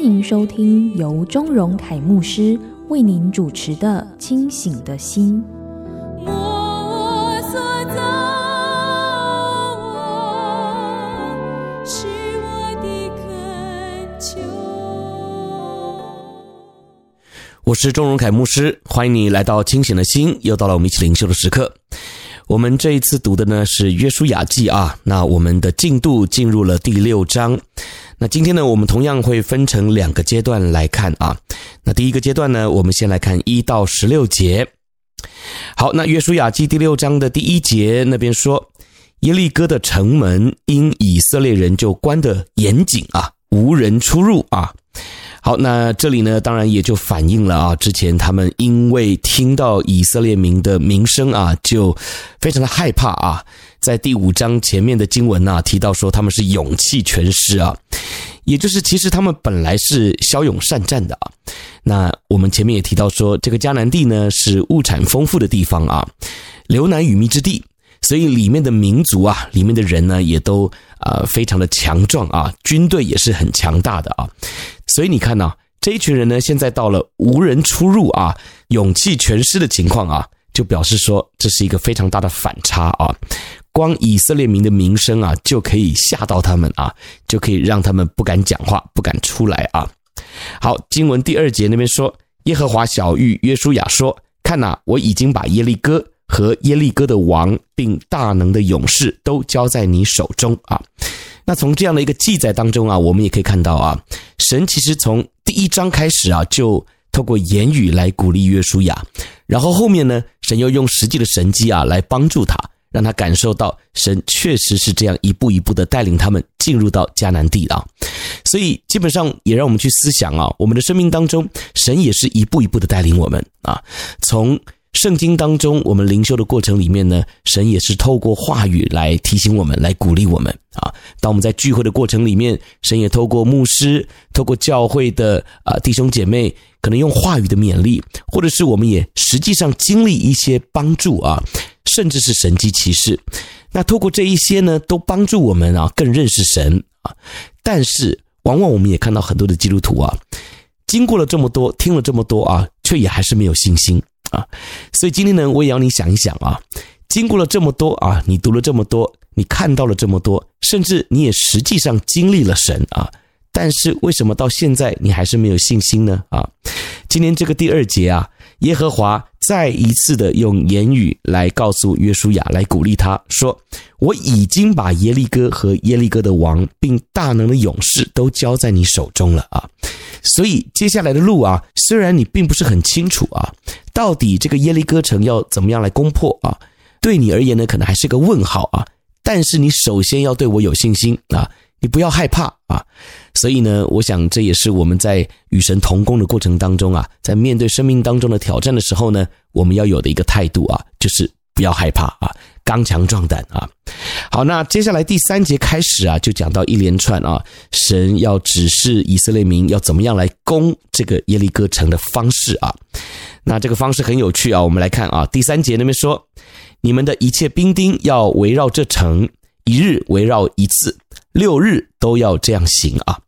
欢迎收听由钟荣凯牧师为您主持的《清醒的心》。我是钟荣凯牧师，欢迎你来到清醒的心，又到了我们一起灵修的时刻。我们这一次读的呢是约书亚记啊，那我们的进度进入了第六章。那今天呢，我们同样会分成两个阶段来看啊。那第一个阶段呢，我们先来看一到十六节。好，那约书亚记第六章的第一节那边说，耶利哥的城门因以色列人就关得严谨啊，无人出入啊。好，那这里呢，当然也就反映了啊，之前他们因为听到以色列民的名声啊，就非常的害怕啊。在第五章前面的经文啊，提到说他们是勇气全失啊，也就是其实他们本来是骁勇善战的啊。那我们前面也提到说，这个迦南地呢是物产丰富的地方啊，流奶与蜜之地。所以里面的民族啊，里面的人呢，也都啊、呃、非常的强壮啊，军队也是很强大的啊。所以你看呐，这一群人呢，现在到了无人出入啊，勇气全失的情况啊，就表示说这是一个非常大的反差啊。光以色列民的名声啊，就可以吓到他们啊，就可以让他们不敢讲话，不敢出来啊。好，经文第二节那边说，耶和华小玉约书亚说：“看呐，我已经把耶利哥。”和耶利哥的王，并大能的勇士都交在你手中啊。那从这样的一个记载当中啊，我们也可以看到啊，神其实从第一章开始啊，就透过言语来鼓励约书亚，然后后面呢，神又用实际的神迹啊来帮助他，让他感受到神确实是这样一步一步的带领他们进入到迦南地啊。所以基本上也让我们去思想啊，我们的生命当中，神也是一步一步的带领我们啊，从。圣经当中，我们灵修的过程里面呢，神也是透过话语来提醒我们，来鼓励我们啊。当我们在聚会的过程里面，神也透过牧师、透过教会的啊弟兄姐妹，可能用话语的勉励，或者是我们也实际上经历一些帮助啊，甚至是神迹奇事。那透过这一些呢，都帮助我们啊更认识神啊。但是，往往我们也看到很多的基督徒啊，经过了这么多，听了这么多啊，却也还是没有信心。啊，所以今天呢，我也要你想一想啊，经过了这么多啊，你读了这么多，你看到了这么多，甚至你也实际上经历了神啊，但是为什么到现在你还是没有信心呢？啊，今天这个第二节啊，耶和华再一次的用言语来告诉约书亚，来鼓励他说：“我已经把耶利哥和耶利哥的王，并大能的勇士都交在你手中了啊。”所以接下来的路啊，虽然你并不是很清楚啊。到底这个耶利哥城要怎么样来攻破啊？对你而言呢，可能还是个问号啊。但是你首先要对我有信心啊，你不要害怕啊。所以呢，我想这也是我们在与神同工的过程当中啊，在面对生命当中的挑战的时候呢，我们要有的一个态度啊，就是不要害怕啊，刚强壮胆啊。好，那接下来第三节开始啊，就讲到一连串啊，神要指示以色列民要怎么样来攻这个耶利哥城的方式啊。那这个方式很有趣啊，我们来看啊，第三节那边说，你们的一切兵丁要围绕这城，一日围绕一次，六日都要这样行啊。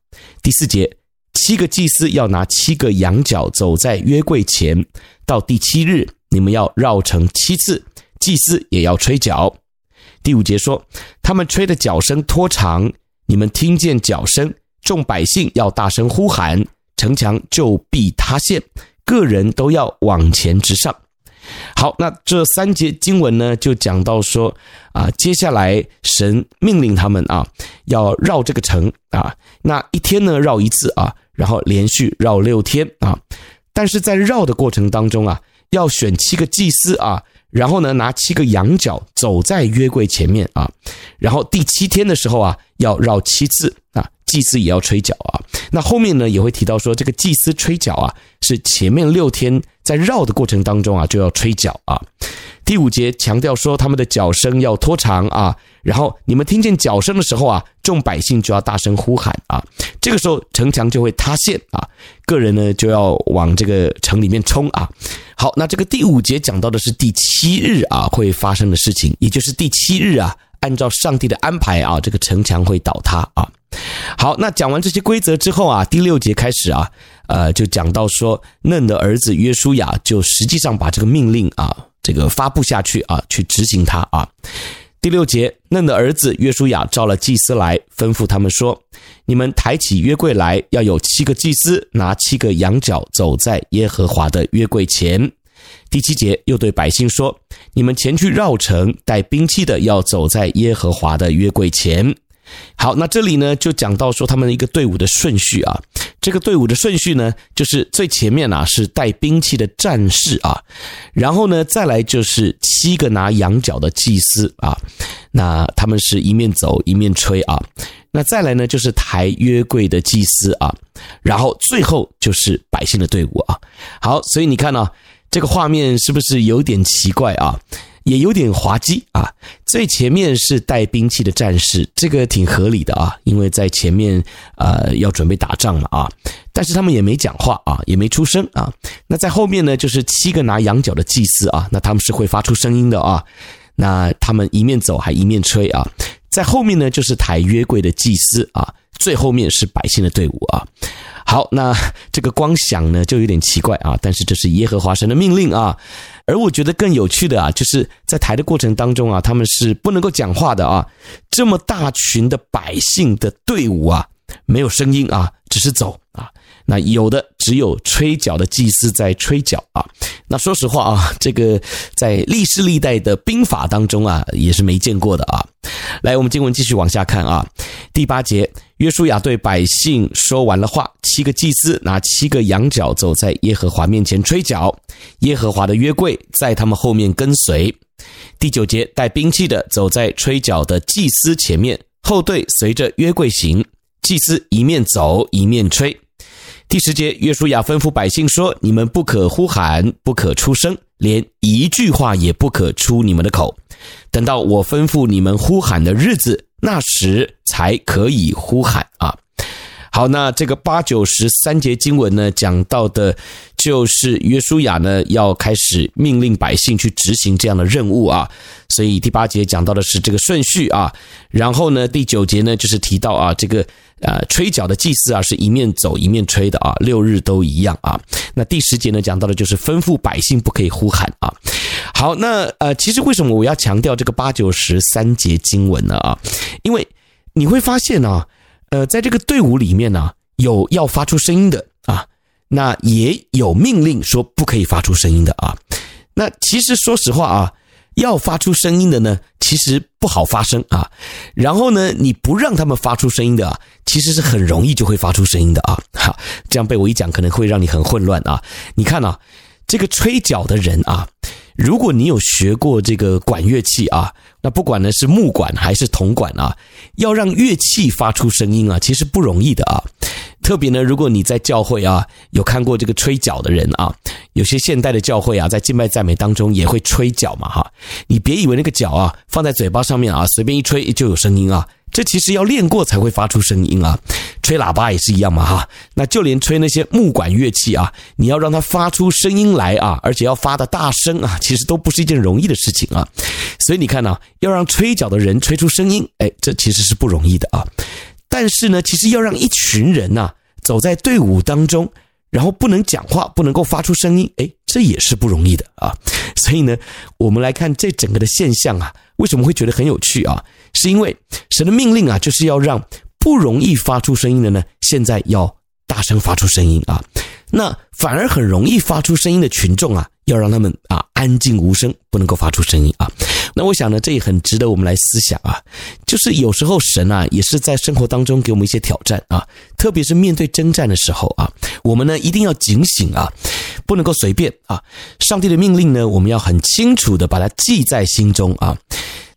第四节，七个祭司要拿七个羊角走在约柜前，到第七日，你们要绕城七次，祭司也要吹角。第五节说，他们吹的角声拖长，你们听见角声，众百姓要大声呼喊，城墙就必塌陷。个人都要往前直上。好，那这三节经文呢，就讲到说啊，接下来神命令他们啊，要绕这个城啊，那一天呢绕一次啊，然后连续绕六天啊。但是在绕的过程当中啊，要选七个祭司啊，然后呢，拿七个羊角走在约柜前面啊，然后第七天的时候啊，要绕七次啊，祭司也要吹角啊。那后面呢也会提到说，这个祭司吹角啊，是前面六天在绕的过程当中啊，就要吹角啊。第五节强调说，他们的角声要拖长啊，然后你们听见角声的时候啊，众百姓就要大声呼喊啊，这个时候城墙就会塌陷啊，个人呢就要往这个城里面冲啊。好，那这个第五节讲到的是第七日啊会发生的事情，也就是第七日啊，按照上帝的安排啊，这个城墙会倒塌啊。好，那讲完这些规则之后啊，第六节开始啊，呃，就讲到说，嫩的儿子约书亚就实际上把这个命令啊。这个发布下去啊，去执行它啊。第六节，嫩的儿子约书亚召了祭司来，吩咐他们说：“你们抬起约柜来，要有七个祭司拿七个羊角走在耶和华的约柜前。”第七节又对百姓说：“你们前去绕城，带兵器的要走在耶和华的约柜前。”好，那这里呢就讲到说他们一个队伍的顺序啊，这个队伍的顺序呢就是最前面啊是带兵器的战士啊，然后呢再来就是七个拿羊角的祭司啊，那他们是一面走一面吹啊，那再来呢就是抬约柜的祭司啊，然后最后就是百姓的队伍啊。好，所以你看呢，这个画面是不是有点奇怪啊？也有点滑稽啊！最前面是带兵器的战士，这个挺合理的啊，因为在前面呃要准备打仗了啊。但是他们也没讲话啊，也没出声啊。那在后面呢，就是七个拿羊角的祭司啊，那他们是会发出声音的啊。那他们一面走还一面吹啊。在后面呢，就是抬约柜的祭司啊，最后面是百姓的队伍啊。好，那这个光想呢就有点奇怪啊，但是这是耶和华神的命令啊。而我觉得更有趣的啊，就是在抬的过程当中啊，他们是不能够讲话的啊。这么大群的百姓的队伍啊，没有声音啊，只是走啊。那有的只有吹角的祭司在吹角啊。那说实话啊，这个在历世历代的兵法当中啊，也是没见过的啊。来，我们经文继续往下看啊。第八节，约书亚对百姓说完了话，七个祭司拿七个羊角走在耶和华面前吹角，耶和华的约柜在他们后面跟随。第九节，带兵器的走在吹角的祭司前面，后队随着约柜行，祭司一面走一面吹。第十节，约书亚吩咐百姓说：“你们不可呼喊，不可出声，连一句话也不可出你们的口。等到我吩咐你们呼喊的日子，那时才可以呼喊啊。”好，那这个八九十三节经文呢，讲到的就是约书亚呢要开始命令百姓去执行这样的任务啊。所以第八节讲到的是这个顺序啊，然后呢第九节呢就是提到啊这个。呃，吹角的祭祀啊，是一面走一面吹的啊，六日都一样啊。那第十节呢，讲到的就是吩咐百姓不可以呼喊啊。好，那呃，其实为什么我要强调这个八九十三节经文呢？啊，因为你会发现呢，呃，在这个队伍里面呢，有要发出声音的啊，那也有命令说不可以发出声音的啊。那其实说实话啊。要发出声音的呢，其实不好发声啊。然后呢，你不让他们发出声音的，其实是很容易就会发出声音的啊。好，这样被我一讲，可能会让你很混乱啊。你看啊，这个吹角的人啊，如果你有学过这个管乐器啊，那不管呢是木管还是铜管啊，要让乐器发出声音啊，其实不容易的啊。特别呢，如果你在教会啊有看过这个吹角的人啊，有些现代的教会啊，在敬拜赞美当中也会吹角嘛哈。你别以为那个角啊放在嘴巴上面啊，随便一吹就有声音啊，这其实要练过才会发出声音啊。吹喇叭也是一样嘛哈。那就连吹那些木管乐器啊，你要让它发出声音来啊，而且要发的大声啊，其实都不是一件容易的事情啊。所以你看呢，要让吹角的人吹出声音，哎，这其实是不容易的啊。但是呢，其实要让一群人呐、走在队伍当中，然后不能讲话，不能够发出声音，诶，这也是不容易的啊。所以呢，我们来看这整个的现象啊，为什么会觉得很有趣啊？是因为神的命令啊，就是要让不容易发出声音的呢，现在要大声发出声音啊。那反而很容易发出声音的群众啊，要让他们啊安静无声，不能够发出声音啊。那我想呢，这也很值得我们来思想啊。就是有时候神啊，也是在生活当中给我们一些挑战啊，特别是面对征战的时候啊，我们呢一定要警醒啊，不能够随便啊。上帝的命令呢，我们要很清楚的把它记在心中啊。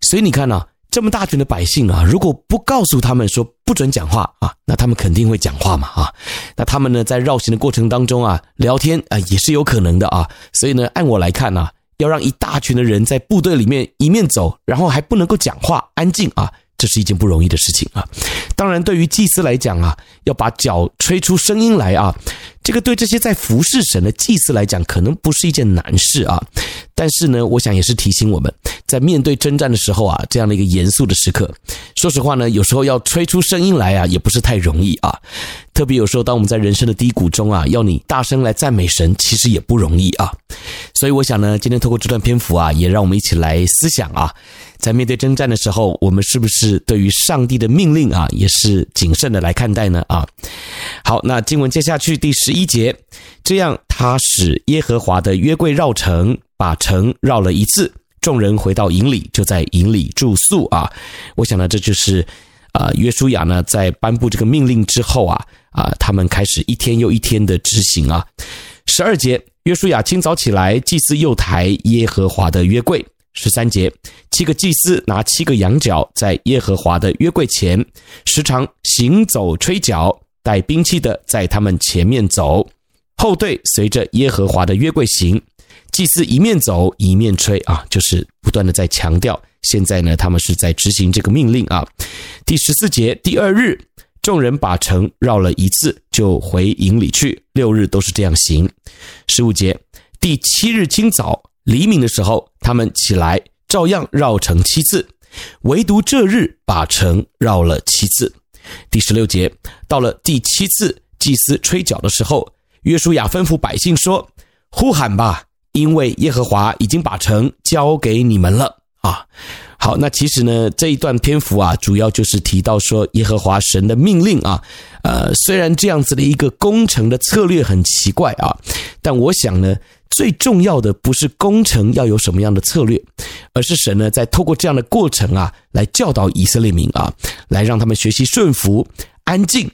所以你看呢、这么大群的百姓啊，如果不告诉他们说不准讲话啊，那他们肯定会讲话嘛啊。那他们呢，在绕行的过程当中啊，聊天啊也是有可能的啊。所以呢，按我来看呢、啊。要让一大群的人在部队里面一面走，然后还不能够讲话，安静啊，这是一件不容易的事情啊。当然，对于祭司来讲啊，要把脚吹出声音来啊，这个对这些在服侍神的祭司来讲，可能不是一件难事啊。但是呢，我想也是提醒我们，在面对征战的时候啊，这样的一个严肃的时刻，说实话呢，有时候要吹出声音来啊，也不是太容易啊。特别有时候，当我们在人生的低谷中啊，要你大声来赞美神，其实也不容易啊。所以我想呢，今天透过这段篇幅啊，也让我们一起来思想啊，在面对征战的时候，我们是不是对于上帝的命令啊，也是谨慎的来看待呢？啊，好，那经文接下去第十一节，这样他使耶和华的约柜绕城，把城绕了一次，众人回到营里，就在营里住宿啊。我想呢，这就是。啊，约书亚呢，在颁布这个命令之后啊，啊，他们开始一天又一天的执行啊。十二节，约书亚清早起来，祭司又抬耶和华的约柜。十三节，七个祭司拿七个羊角在耶和华的约柜前，时常行走吹角，带兵器的在他们前面走，后队随着耶和华的约柜行。祭司一面走一面吹啊，就是不断的在强调。现在呢，他们是在执行这个命令啊。第十四节，第二日，众人把城绕了一次，就回营里去。六日都是这样行。十五节，第七日清早黎明的时候，他们起来照样绕城七次，唯独这日把城绕了七次。第十六节，到了第七次祭司吹角的时候，约书亚吩咐百姓说：“呼喊吧，因为耶和华已经把城交给你们了。”啊，好，那其实呢，这一段篇幅啊，主要就是提到说耶和华神的命令啊，呃，虽然这样子的一个攻城的策略很奇怪啊，但我想呢，最重要的不是攻城要有什么样的策略，而是神呢在透过这样的过程啊，来教导以色列民啊，来让他们学习顺服、安静，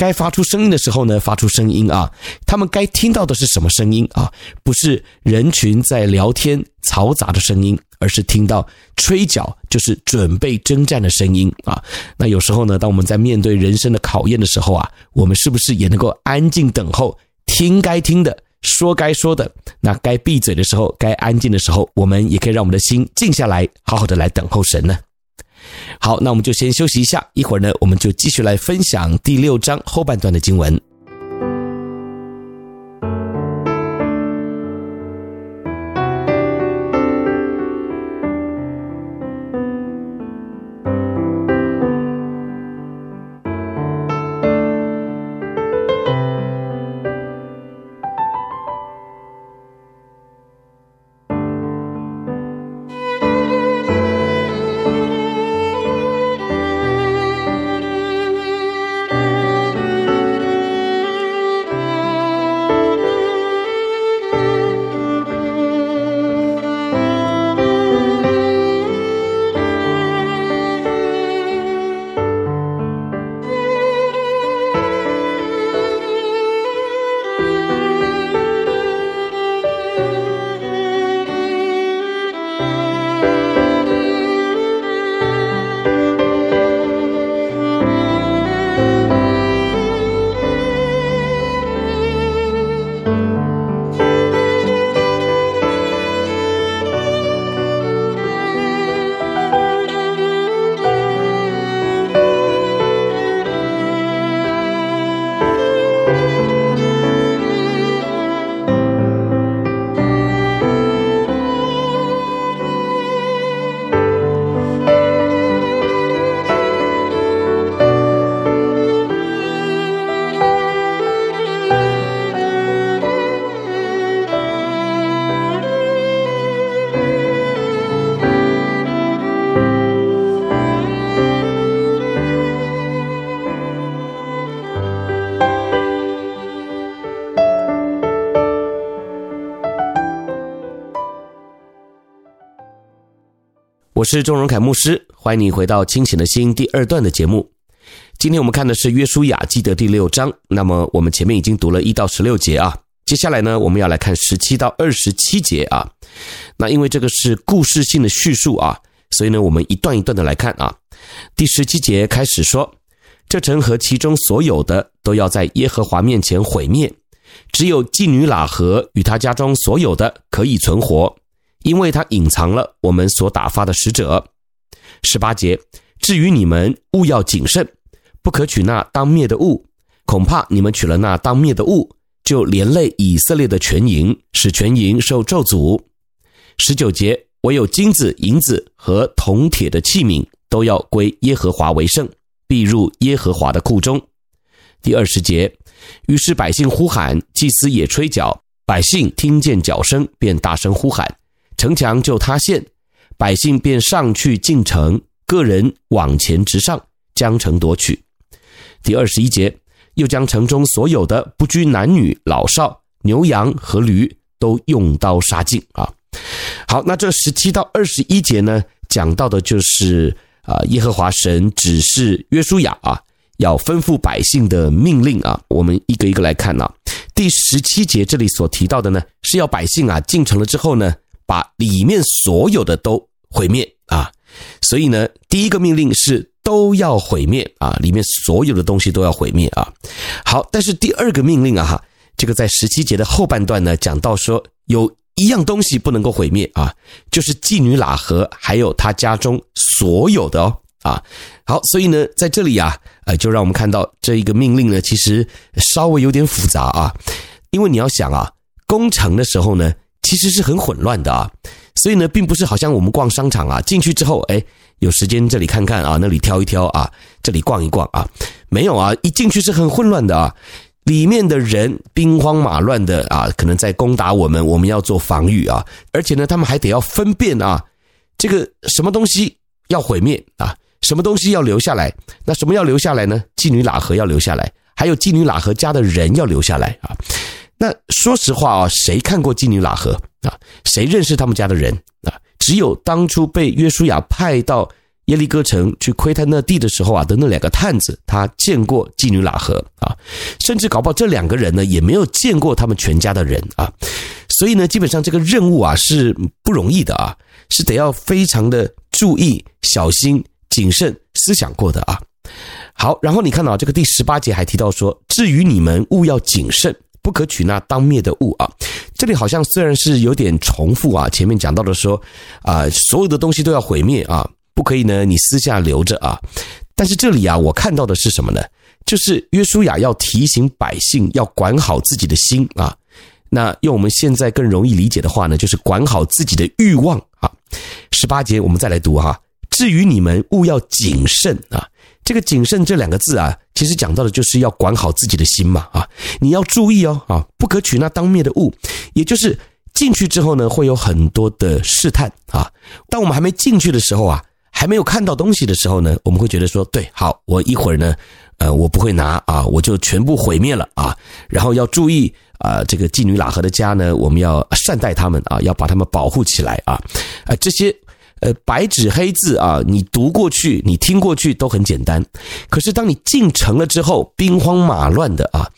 该发出声音的时候呢，发出声音啊，他们该听到的是什么声音啊？不是人群在聊天嘈杂的声音。而是听到吹角，就是准备征战的声音啊。那有时候呢，当我们在面对人生的考验的时候啊，我们是不是也能够安静等候，听该听的，说该说的？那该闭嘴的时候，该安静的时候，我们也可以让我们的心静下来，好好的来等候神呢。好，那我们就先休息一下，一会儿呢，我们就继续来分享第六章后半段的经文。我是钟荣凯牧师，欢迎你回到《清醒的心》第二段的节目。今天我们看的是《约书亚记》的第六章。那么我们前面已经读了一到十六节啊，接下来呢，我们要来看十七到二十七节啊。那因为这个是故事性的叙述啊，所以呢，我们一段一段的来看啊。第十七节开始说：“这城和其中所有的都要在耶和华面前毁灭，只有妓女喇合与她家中所有的可以存活。”因为他隐藏了我们所打发的使者。十八节，至于你们，务要谨慎，不可取那当灭的物，恐怕你们取了那当灭的物，就连累以色列的全营，使全营受咒诅。十九节，唯有金子、银子和铜铁的器皿，都要归耶和华为圣，必入耶和华的库中。第二十节，于是百姓呼喊，祭司也吹角，百姓听见角声，便大声呼喊。城墙就塌陷，百姓便上去进城，个人往前直上，将城夺取。第二十一节，又将城中所有的不拘男女老少、牛羊和驴都用刀杀尽啊！好，那这十七到二十一节呢，讲到的就是啊，耶和华神指示约书亚啊，要吩咐百姓的命令啊。我们一个一个来看啊。第十七节这里所提到的呢，是要百姓啊进城了之后呢。把里面所有的都毁灭啊！所以呢，第一个命令是都要毁灭啊，里面所有的东西都要毁灭啊。好，但是第二个命令啊，哈，这个在十七节的后半段呢，讲到说有一样东西不能够毁灭啊，就是妓女喇合还有她家中所有的哦啊。好，所以呢，在这里啊，呃，就让我们看到这一个命令呢，其实稍微有点复杂啊，因为你要想啊，攻城的时候呢。其实是很混乱的啊，所以呢，并不是好像我们逛商场啊，进去之后，哎，有时间这里看看啊，那里挑一挑啊，这里逛一逛啊，没有啊，一进去是很混乱的啊，里面的人兵荒马乱的啊，可能在攻打我们，我们要做防御啊，而且呢，他们还得要分辨啊，这个什么东西要毁灭啊，什么东西要留下来，那什么要留下来呢？妓女喇合要留下来，还有妓女喇合家的人要留下来啊。那说实话啊，谁看过妓女喇合啊？谁认识他们家的人啊？只有当初被约书亚派到耶利哥城去窥探那地的时候啊的那两个探子，他见过妓女喇合啊，甚至搞不好这两个人呢也没有见过他们全家的人啊。所以呢，基本上这个任务啊是不容易的啊，是得要非常的注意、小心、谨慎、思想过的啊。好，然后你看到这个第十八节还提到说，至于你们务要谨慎。不可取那当灭的物啊！这里好像虽然是有点重复啊，前面讲到的说啊，所有的东西都要毁灭啊，不可以呢，你私下留着啊。但是这里啊，我看到的是什么呢？就是约书亚要提醒百姓要管好自己的心啊。那用我们现在更容易理解的话呢，就是管好自己的欲望啊。十八节我们再来读哈，至于你们务要谨慎啊。这个谨慎这两个字啊，其实讲到的就是要管好自己的心嘛啊，你要注意哦啊，不可取那当灭的物，也就是进去之后呢，会有很多的试探啊。当我们还没进去的时候啊，还没有看到东西的时候呢，我们会觉得说，对，好，我一会儿呢，呃，我不会拿啊，我就全部毁灭了啊。然后要注意啊，这个妓女喇合的家呢，我们要善待他们啊，要把他们保护起来啊，啊，这些。呃，白纸黑字啊，你读过去，你听过去都很简单。可是当你进城了之后，兵荒马乱的啊，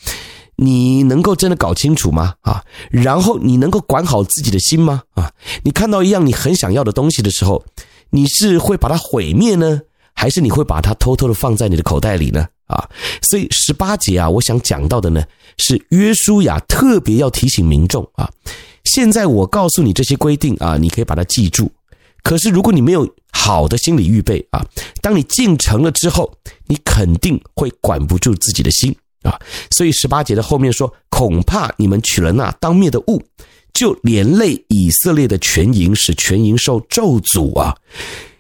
你能够真的搞清楚吗？啊，然后你能够管好自己的心吗？啊，你看到一样你很想要的东西的时候，你是会把它毁灭呢，还是你会把它偷偷的放在你的口袋里呢？啊，所以十八节啊，我想讲到的呢，是约书亚特别要提醒民众啊，现在我告诉你这些规定啊，你可以把它记住。可是，如果你没有好的心理预备啊，当你进城了之后，你肯定会管不住自己的心啊。所以十八节的后面说，恐怕你们取了那当灭的物，就连累以色列的全营，使全营受咒诅啊。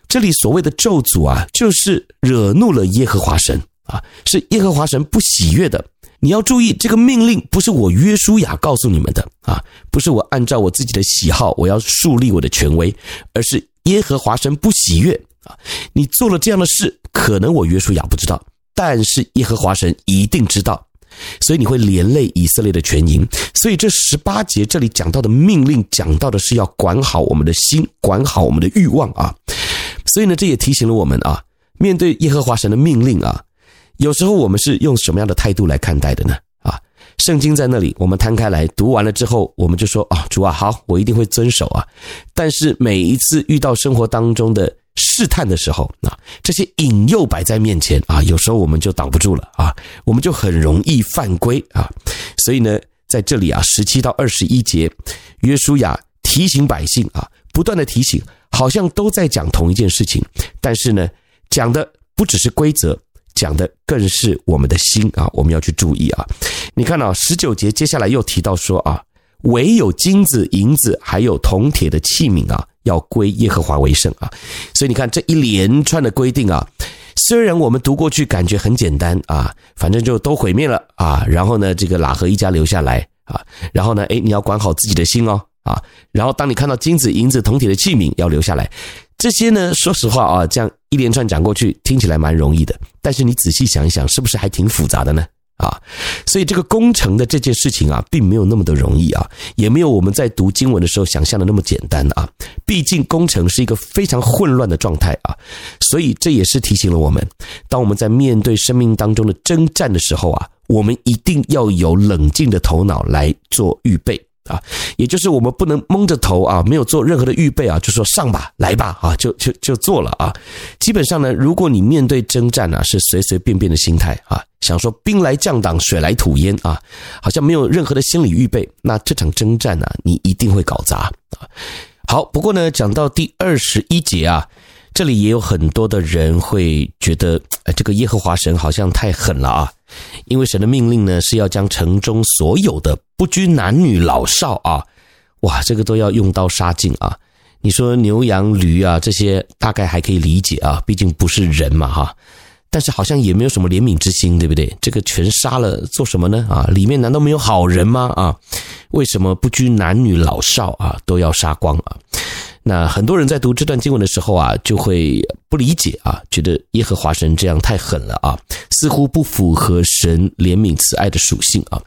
这里所谓的咒诅啊，就是惹怒了耶和华神啊，是耶和华神不喜悦的。你要注意，这个命令不是我约书亚告诉你们的啊，不是我按照我自己的喜好，我要树立我的权威，而是。耶和华神不喜悦啊！你做了这样的事，可能我约书亚不知道，但是耶和华神一定知道，所以你会连累以色列的全营。所以这十八节这里讲到的命令，讲到的是要管好我们的心，管好我们的欲望啊！所以呢，这也提醒了我们啊，面对耶和华神的命令啊，有时候我们是用什么样的态度来看待的呢？圣经在那里，我们摊开来读完了之后，我们就说啊，主啊，好，我一定会遵守啊。但是每一次遇到生活当中的试探的时候，啊，这些引诱摆在面前啊，有时候我们就挡不住了啊，我们就很容易犯规啊。所以呢，在这里啊，十七到二十一节，约书亚提醒百姓啊，不断的提醒。好像都在讲同一件事情，但是呢，讲的不只是规则，讲的更是我们的心啊，我们要去注意啊。你看啊，十九节接下来又提到说啊，唯有金子、银子还有铜铁的器皿啊，要归耶和华为圣啊。所以你看这一连串的规定啊，虽然我们读过去感觉很简单啊，反正就都毁灭了啊，然后呢，这个喇合一家留下来啊，然后呢，诶，你要管好自己的心哦。啊，然后当你看到金子、银子、铜铁的器皿要留下来，这些呢，说实话啊，这样一连串讲过去，听起来蛮容易的。但是你仔细想一想，是不是还挺复杂的呢？啊，所以这个工程的这件事情啊，并没有那么的容易啊，也没有我们在读经文的时候想象的那么简单啊。毕竟工程是一个非常混乱的状态啊，所以这也是提醒了我们，当我们在面对生命当中的征战的时候啊，我们一定要有冷静的头脑来做预备。啊，也就是我们不能蒙着头啊，没有做任何的预备啊，就说上吧，来吧，啊，就就就做了啊。基本上呢，如果你面对征战啊，是随随便便的心态啊，想说兵来将挡，水来土掩啊，好像没有任何的心理预备，那这场征战呢，你一定会搞砸啊。好，不过呢，讲到第二十一节啊，这里也有很多的人会觉得，哎，这个耶和华神好像太狠了啊。因为神的命令呢，是要将城中所有的不拘男女老少啊，哇，这个都要用刀杀尽啊！你说牛羊驴啊，这些大概还可以理解啊，毕竟不是人嘛哈。但是好像也没有什么怜悯之心，对不对？这个全杀了做什么呢？啊，里面难道没有好人吗？啊，为什么不拘男女老少啊都要杀光啊？那很多人在读这段经文的时候啊，就会不理解啊，觉得耶和华神这样太狠了啊，似乎不符合神怜悯慈爱的属性啊。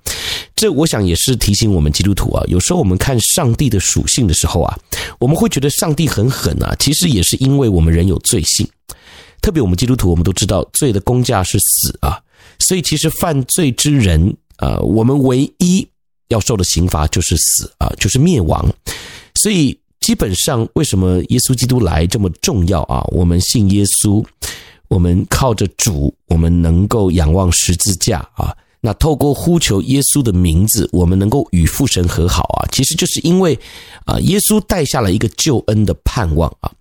这我想也是提醒我们基督徒啊，有时候我们看上帝的属性的时候啊，我们会觉得上帝很狠啊，其实也是因为我们人有罪性。特别我们基督徒，我们都知道罪的工价是死啊，所以其实犯罪之人啊，我们唯一要受的刑罚就是死啊，就是灭亡。所以。基本上，为什么耶稣基督来这么重要啊？我们信耶稣，我们靠着主，我们能够仰望十字架啊。那透过呼求耶稣的名字，我们能够与父神和好啊。其实就是因为啊，耶稣带下了一个救恩的盼望啊。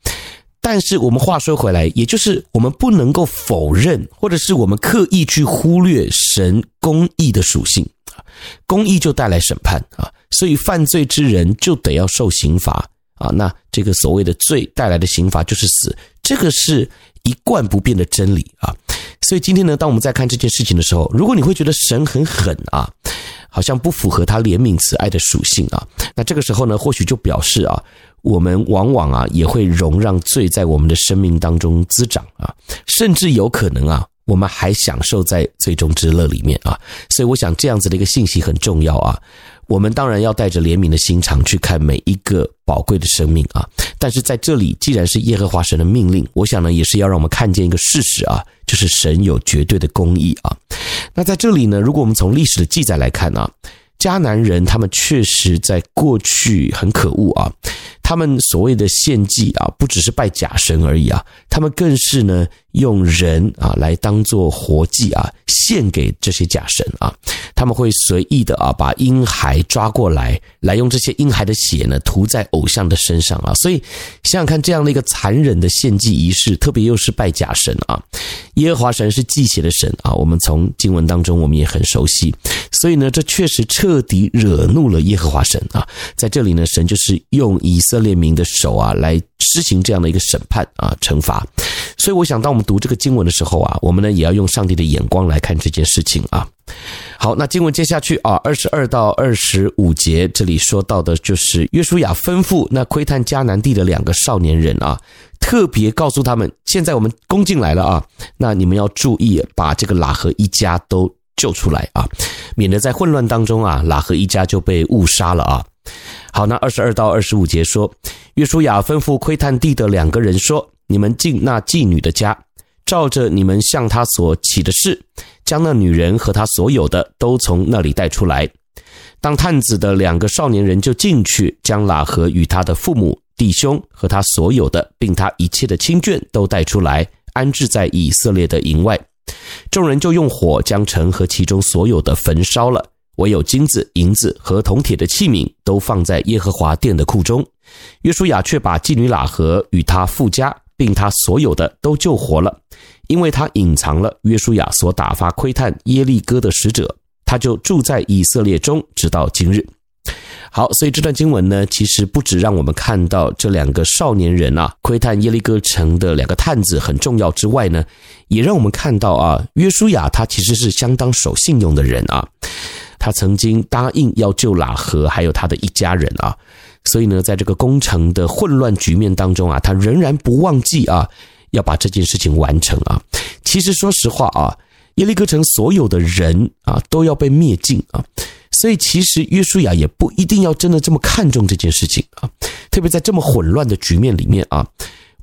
但是我们话说回来，也就是我们不能够否认，或者是我们刻意去忽略神公义的属性啊。公义就带来审判啊，所以犯罪之人就得要受刑罚。啊，那这个所谓的罪带来的刑罚就是死，这个是一贯不变的真理啊。所以今天呢，当我们在看这件事情的时候，如果你会觉得神很狠啊，好像不符合他怜悯慈爱的属性啊，那这个时候呢，或许就表示啊，我们往往啊也会容让罪在我们的生命当中滋长啊，甚至有可能啊，我们还享受在罪中之乐里面啊。所以我想这样子的一个信息很重要啊。我们当然要带着怜悯的心肠去看每一个宝贵的生命啊！但是在这里，既然是耶和华神的命令，我想呢，也是要让我们看见一个事实啊，就是神有绝对的公义啊。那在这里呢，如果我们从历史的记载来看啊，迦南人他们确实在过去很可恶啊。他们所谓的献祭啊，不只是拜假神而已啊，他们更是呢用人啊来当做活祭啊，献给这些假神啊。他们会随意的啊把婴孩抓过来，来用这些婴孩的血呢涂在偶像的身上啊。所以想想看，这样的一个残忍的献祭仪式，特别又是拜假神啊。耶和华神是祭血的神啊，我们从经文当中我们也很熟悉。所以呢，这确实彻底惹怒了耶和华神啊。在这里呢，神就是用以色列民的手啊，来施行这样的一个审判啊，惩罚。所以，我想，当我们读这个经文的时候啊，我们呢也要用上帝的眼光来看这件事情啊。好，那经文接下去啊，二十二到二十五节，这里说到的就是约书亚吩咐那窥探迦南地的两个少年人啊，特别告诉他们，现在我们攻进来了啊，那你们要注意，把这个喇合一家都救出来啊，免得在混乱当中啊，喇合一家就被误杀了啊。好，那二十二到二十五节说，约书亚吩咐窥探地的两个人说：“你们进那妓女的家，照着你们向她所起的事，将那女人和她所有的都从那里带出来。当探子的两个少年人就进去，将喇合与他的父母、弟兄和他所有的，并他一切的亲眷都带出来，安置在以色列的营外。众人就用火将城和其中所有的焚烧了，唯有金子、银子和铜铁的器皿都放在耶和华殿的库中。约书亚却把妓女喇合与他父家，并他所有的都救活了，因为他隐藏了约书亚所打发窥探耶利哥的使者。他就住在以色列中，直到今日。好，所以这段经文呢，其实不止让我们看到这两个少年人啊，窥探耶利哥城的两个探子很重要之外呢，也让我们看到啊，约书亚他其实是相当守信用的人啊。他曾经答应要救喇合还有他的一家人啊，所以呢，在这个攻城的混乱局面当中啊，他仍然不忘记啊，要把这件事情完成啊。其实说实话啊。耶利哥城所有的人啊，都要被灭尽啊，所以其实约书亚也不一定要真的这么看重这件事情啊，特别在这么混乱的局面里面啊，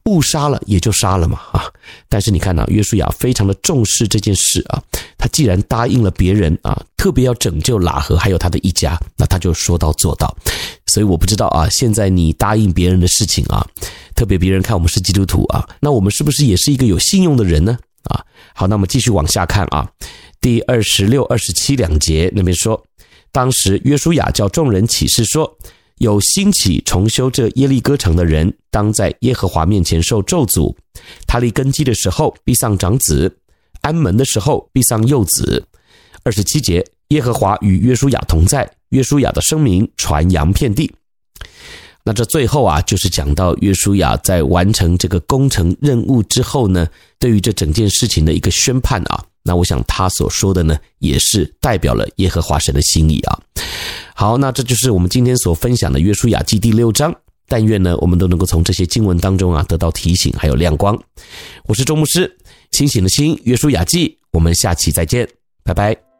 误杀了也就杀了嘛啊，但是你看呢，约书亚非常的重视这件事啊，他既然答应了别人啊，特别要拯救喇合还有他的一家，那他就说到做到，所以我不知道啊，现在你答应别人的事情啊，特别别人看我们是基督徒啊，那我们是不是也是一个有信用的人呢？啊，好，那么继续往下看啊，第二十六、二十七两节那边说，当时约书亚叫众人起誓说，有兴起重修这耶利哥城的人，当在耶和华面前受咒诅。他立根基的时候必丧长子，安门的时候必丧幼子。二十七节，耶和华与约书亚同在，约书亚的声明传扬遍地。那这最后啊，就是讲到约书亚在完成这个工程任务之后呢，对于这整件事情的一个宣判啊。那我想他所说的呢，也是代表了耶和华神的心意啊。好，那这就是我们今天所分享的约书亚记第六章。但愿呢，我们都能够从这些经文当中啊，得到提醒还有亮光。我是周牧师，清醒的心，约书亚记，我们下期再见，拜拜。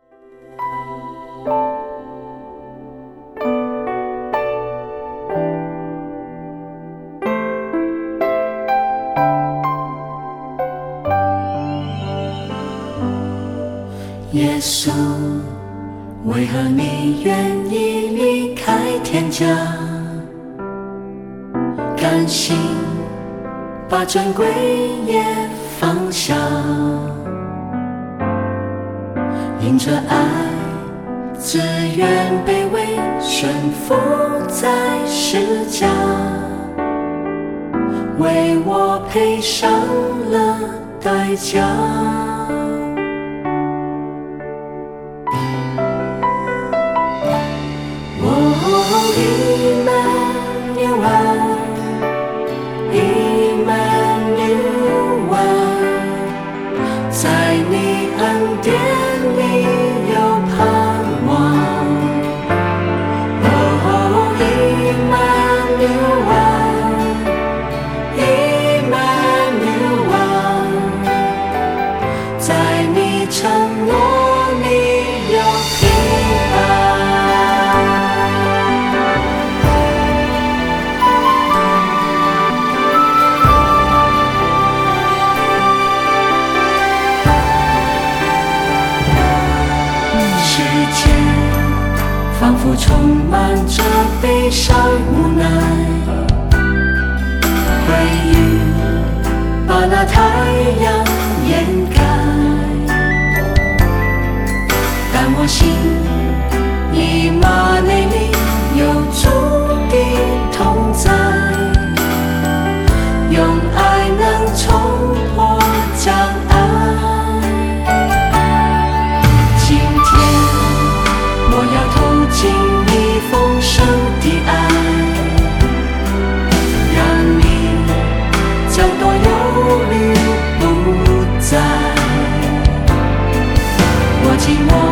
耶稣，为何你愿意离开天家，甘心把尊贵也放下，因着爱，自愿卑微顺服在十架，为我赔上了代价。悲伤无奈。寂寞。